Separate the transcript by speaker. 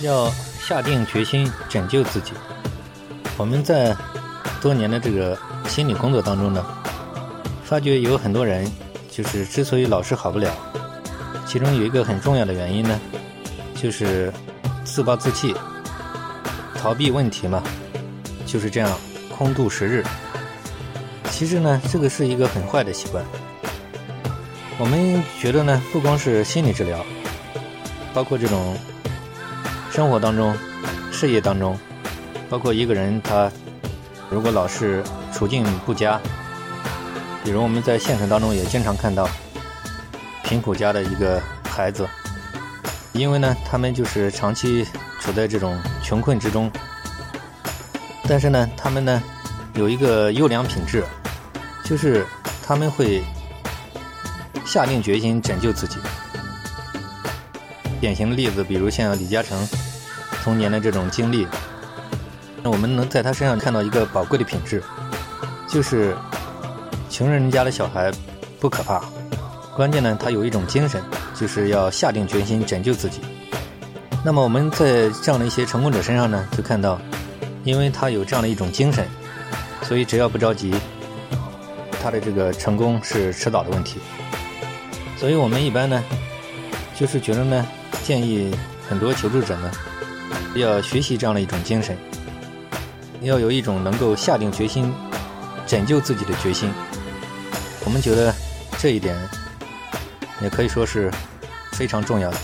Speaker 1: 要下定决心拯救自己。我们在多年的这个心理工作当中呢，发觉有很多人就是之所以老是好不了，其中有一个很重要的原因呢，就是自暴自弃、逃避问题嘛，就是这样空度时日。其实呢，这个是一个很坏的习惯。我们觉得呢，不光是心理治疗，包括这种。生活当中、事业当中，包括一个人他如果老是处境不佳，比如我们在现实当中也经常看到贫苦家的一个孩子，因为呢他们就是长期处在这种穷困之中，但是呢他们呢有一个优良品质，就是他们会下定决心拯救自己。典型的例子，比如像李嘉诚。童年的这种经历，那我们能在他身上看到一个宝贵的品质，就是穷人家的小孩不可怕，关键呢，他有一种精神，就是要下定决心拯救自己。那么我们在这样的一些成功者身上呢，就看到，因为他有这样的一种精神，所以只要不着急，他的这个成功是迟早的问题。所以我们一般呢，就是觉得呢，建议很多求助者呢。要学习这样的一种精神，要有一种能够下定决心拯救自己的决心。我们觉得这一点也可以说是非常重要的。